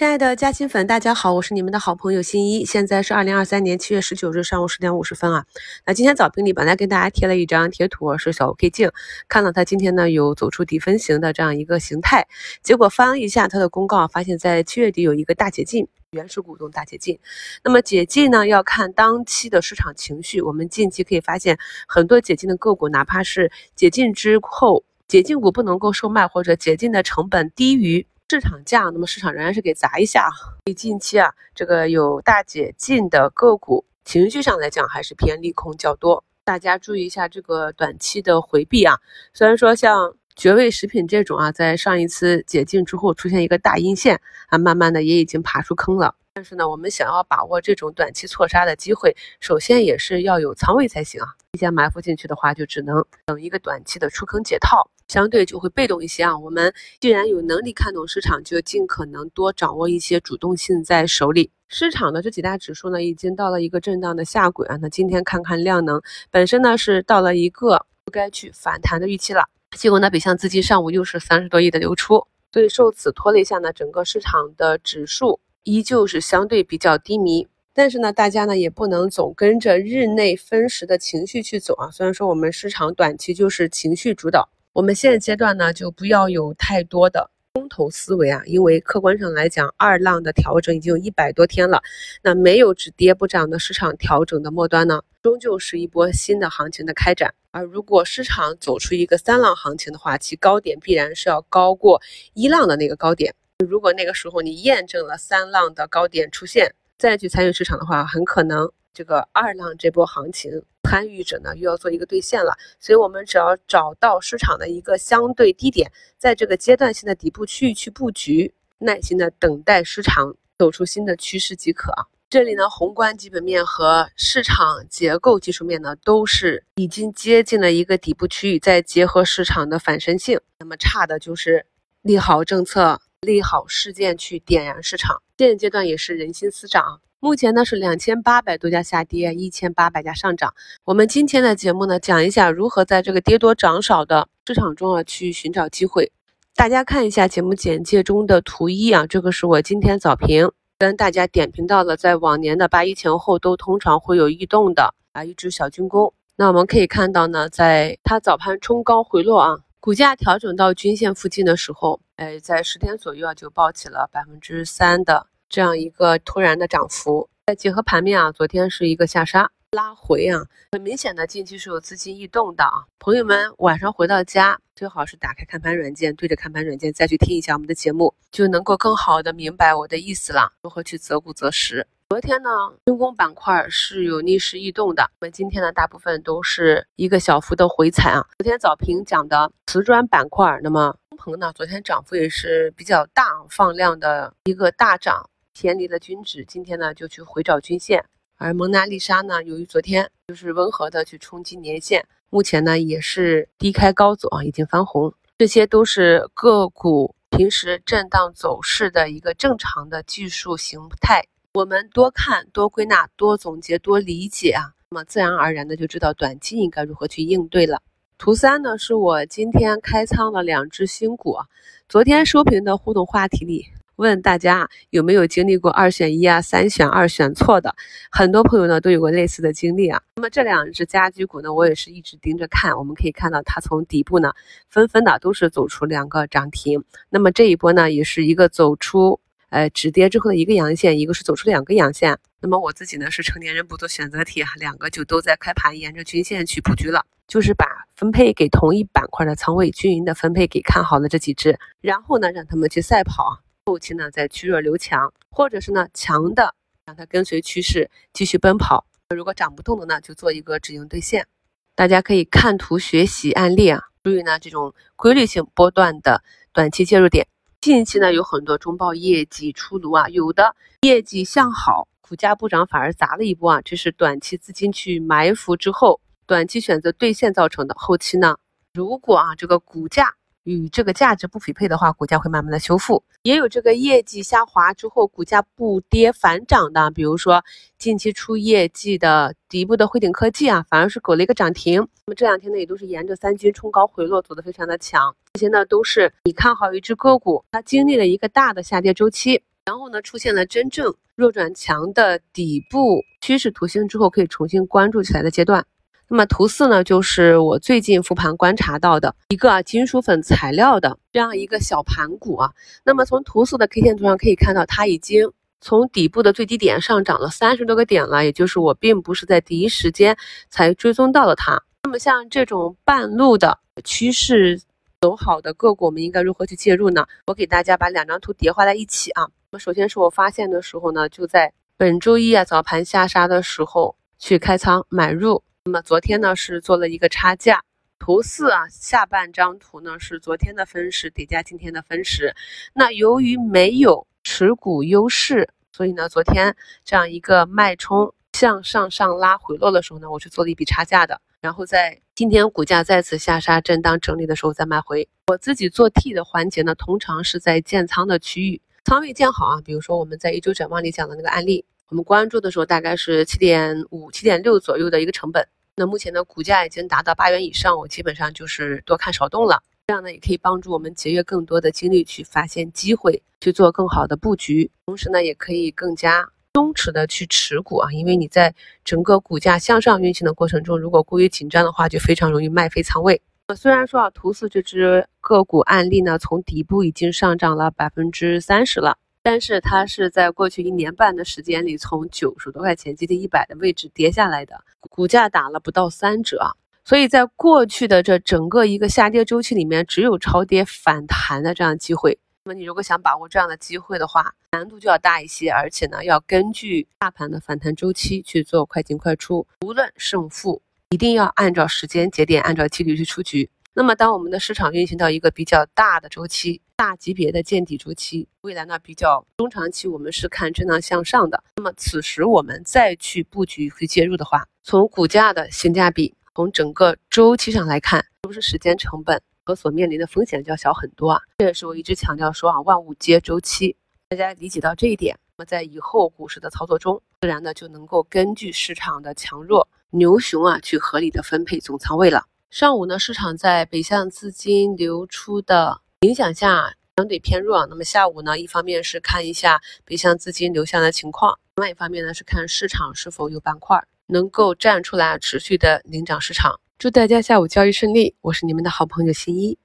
亲爱的嘉兴粉，大家好，我是你们的好朋友新一。现在是二零二三年七月十九日上午十点五十分啊。那今天早评里本来跟大家贴了一张贴图，是小 K 镜，看到它今天呢有走出底分型的这样一个形态，结果翻了一下它的公告，发现在七月底有一个大解禁，原始股东大解禁。那么解禁呢要看当期的市场情绪，我们近期可以发现很多解禁的个股，哪怕是解禁之后，解禁股不能够售卖或者解禁的成本低于。市场价，那么市场仍然是给砸一下。所以近期啊，这个有大解禁的个股，情绪上来讲还是偏利空较多。大家注意一下这个短期的回避啊。虽然说像绝味食品这种啊，在上一次解禁之后出现一个大阴线啊，慢慢的也已经爬出坑了。但是呢，我们想要把握这种短期错杀的机会，首先也是要有仓位才行啊。提前埋伏进去的话，就只能等一个短期的出坑解套。相对就会被动一些啊。我们既然有能力看懂市场，就尽可能多掌握一些主动性在手里。市场的这几大指数呢，已经到了一个震荡的下轨啊。那今天看看量能，本身呢是到了一个不该去反弹的预期了。结果呢，北向资金上午又是三十多亿的流出，所以受此拖累下呢，整个市场的指数依旧是相对比较低迷。但是呢，大家呢也不能总跟着日内分时的情绪去走啊。虽然说我们市场短期就是情绪主导。我们现在阶段呢，就不要有太多的空头思维啊，因为客观上来讲，二浪的调整已经有一百多天了，那没有止跌不涨的市场调整的末端呢，终究是一波新的行情的开展。而如果市场走出一个三浪行情的话，其高点必然是要高过一浪的那个高点。如果那个时候你验证了三浪的高点出现，再去参与市场的话，很可能。这个二浪这波行情，参与者呢又要做一个兑现了，所以我们只要找到市场的一个相对低点，在这个阶段性的底部区域去布局，耐心的等待市场走出新的趋势即可啊。这里呢，宏观基本面和市场结构技术面呢都是已经接近了一个底部区域，再结合市场的反身性，那么差的就是利好政策、利好事件去点燃市场。现阶段也是人心思涨。目前呢是两千八百多家下跌，一千八百家上涨。我们今天的节目呢，讲一下如何在这个跌多涨少的市场中啊去寻找机会。大家看一下节目简介中的图一啊，这个是我今天早评跟大家点评到了，在往年的八一前后都通常会有异动的啊一只小军工。那我们可以看到呢，在它早盘冲高回落啊，股价调整到均线附近的时候，哎，在十天左右啊就爆起了百分之三的。这样一个突然的涨幅，再结合盘面啊，昨天是一个下杀拉回啊，很明显的近期是有资金异动的啊。朋友们晚上回到家，最好是打开看盘软件，对着看盘软件再去听一下我们的节目，就能够更好的明白我的意思了，如何去择股择时。昨天呢，军工板块是有逆势异动的，我们今天呢，大部分都是一个小幅的回踩啊。昨天早评讲的瓷砖板块，那么中鹏呢，昨天涨幅也是比较大，放量的一个大涨。偏离了均值，今天呢就去回找均线，而蒙娜丽莎呢，由于昨天就是温和的去冲击年线，目前呢也是低开高走啊，已经翻红，这些都是个股平时震荡走势的一个正常的技术形态。我们多看、多归纳、多总结、多理解啊，那么自然而然的就知道短期应该如何去应对了。图三呢是我今天开仓的两只新股啊，昨天收评的互动话题里。问大家有没有经历过二选一啊、三选二选错的？很多朋友呢都有过类似的经历啊。那么这两只家居股呢，我也是一直盯着看。我们可以看到，它从底部呢纷纷的都是走出两个涨停。那么这一波呢，也是一个走出呃止跌之后的一个阳线，一个是走出两个阳线。那么我自己呢是成年人不做选择题，两个就都在开盘沿着均线去布局了，就是把分配给同一板块的仓位均匀的分配给看好的这几只，然后呢让他们去赛跑。后期呢，再趋弱留强，或者是呢强的让它跟随趋势继续奔跑。如果涨不动的呢，就做一个止盈兑现。大家可以看图学习案例啊，注意呢这种规律性波段的短期介入点。近期呢有很多中报业绩出炉啊，有的业绩向好，股价不涨反而砸了一波啊，这是短期资金去埋伏之后，短期选择兑现造成的。后期呢，如果啊这个股价，与这个价值不匹配的话，股价会慢慢的修复。也有这个业绩下滑之后股价不跌反涨的，比如说近期出业绩的底部的汇顶科技啊，反而是给了一个涨停。那么这两天呢，也都是沿着三均冲高回落，走的非常的强。这些呢，都是你看好一只个股，它经历了一个大的下跌周期。然后呢出现了真正弱转强的底部趋势图形之后，可以重新关注起来的阶段。那么图四呢，就是我最近复盘观察到的一个啊金属粉材料的这样一个小盘股啊。那么从图四的 K 线图上可以看到，它已经从底部的最低点上涨了三十多个点了，也就是我并不是在第一时间才追踪到了它。那么像这种半路的趋势走好的个股，我们应该如何去介入呢？我给大家把两张图叠画在一起啊。那么首先是我发现的时候呢，就在本周一啊早盘下杀的时候去开仓买入。那么昨天呢是做了一个差价。图四啊下半张图呢是昨天的分时叠加今天的分时。那由于没有持股优势，所以呢昨天这样一个脉冲向上上拉回落的时候呢，我是做了一笔差价的。然后在今天股价再次下杀震荡整理的时候再买回。我自己做 T 的环节呢，通常是在建仓的区域，仓位建好啊。比如说我们在一周展望里讲的那个案例，我们关注的时候大概是七点五、七点六左右的一个成本。那目前的股价已经达到八元以上，我基本上就是多看少动了。这样呢，也可以帮助我们节约更多的精力去发现机会，去做更好的布局。同时呢，也可以更加。松弛的去持股啊，因为你在整个股价向上运行的过程中，如果过于紧张的话，就非常容易卖飞仓位。虽然说啊，图四这只个股案例呢，从底部已经上涨了百分之三十了，但是它是在过去一年半的时间里，从九十多块钱接近一百的位置跌下来的，股价打了不到三折。所以在过去的这整个一个下跌周期里面，只有超跌反弹的这样机会。那么你如果想把握这样的机会的话，难度就要大一些，而且呢，要根据大盘的反弹周期去做快进快出。无论胜负，一定要按照时间节点，按照纪律去出局。那么，当我们的市场运行到一个比较大的周期、大级别的见底周期，未来呢比较中长期，我们是看震荡向上的。那么此时我们再去布局、去介入的话，从股价的性价比，从整个周期上来看，是不是时间成本？和所面临的风险就要小很多啊，这也是我一直强调说啊，万物皆周期，大家理解到这一点，那么在以后股市的操作中，自然呢就能够根据市场的强弱、牛熊啊，去合理的分配总仓位了。上午呢，市场在北向资金流出的影响下相对偏弱，那么下午呢，一方面是看一下北向资金流向的情况，另外一方面呢是看市场是否有板块能够站出来持续的领涨市场。祝大家下午交易顺利！我是你们的好朋友新一。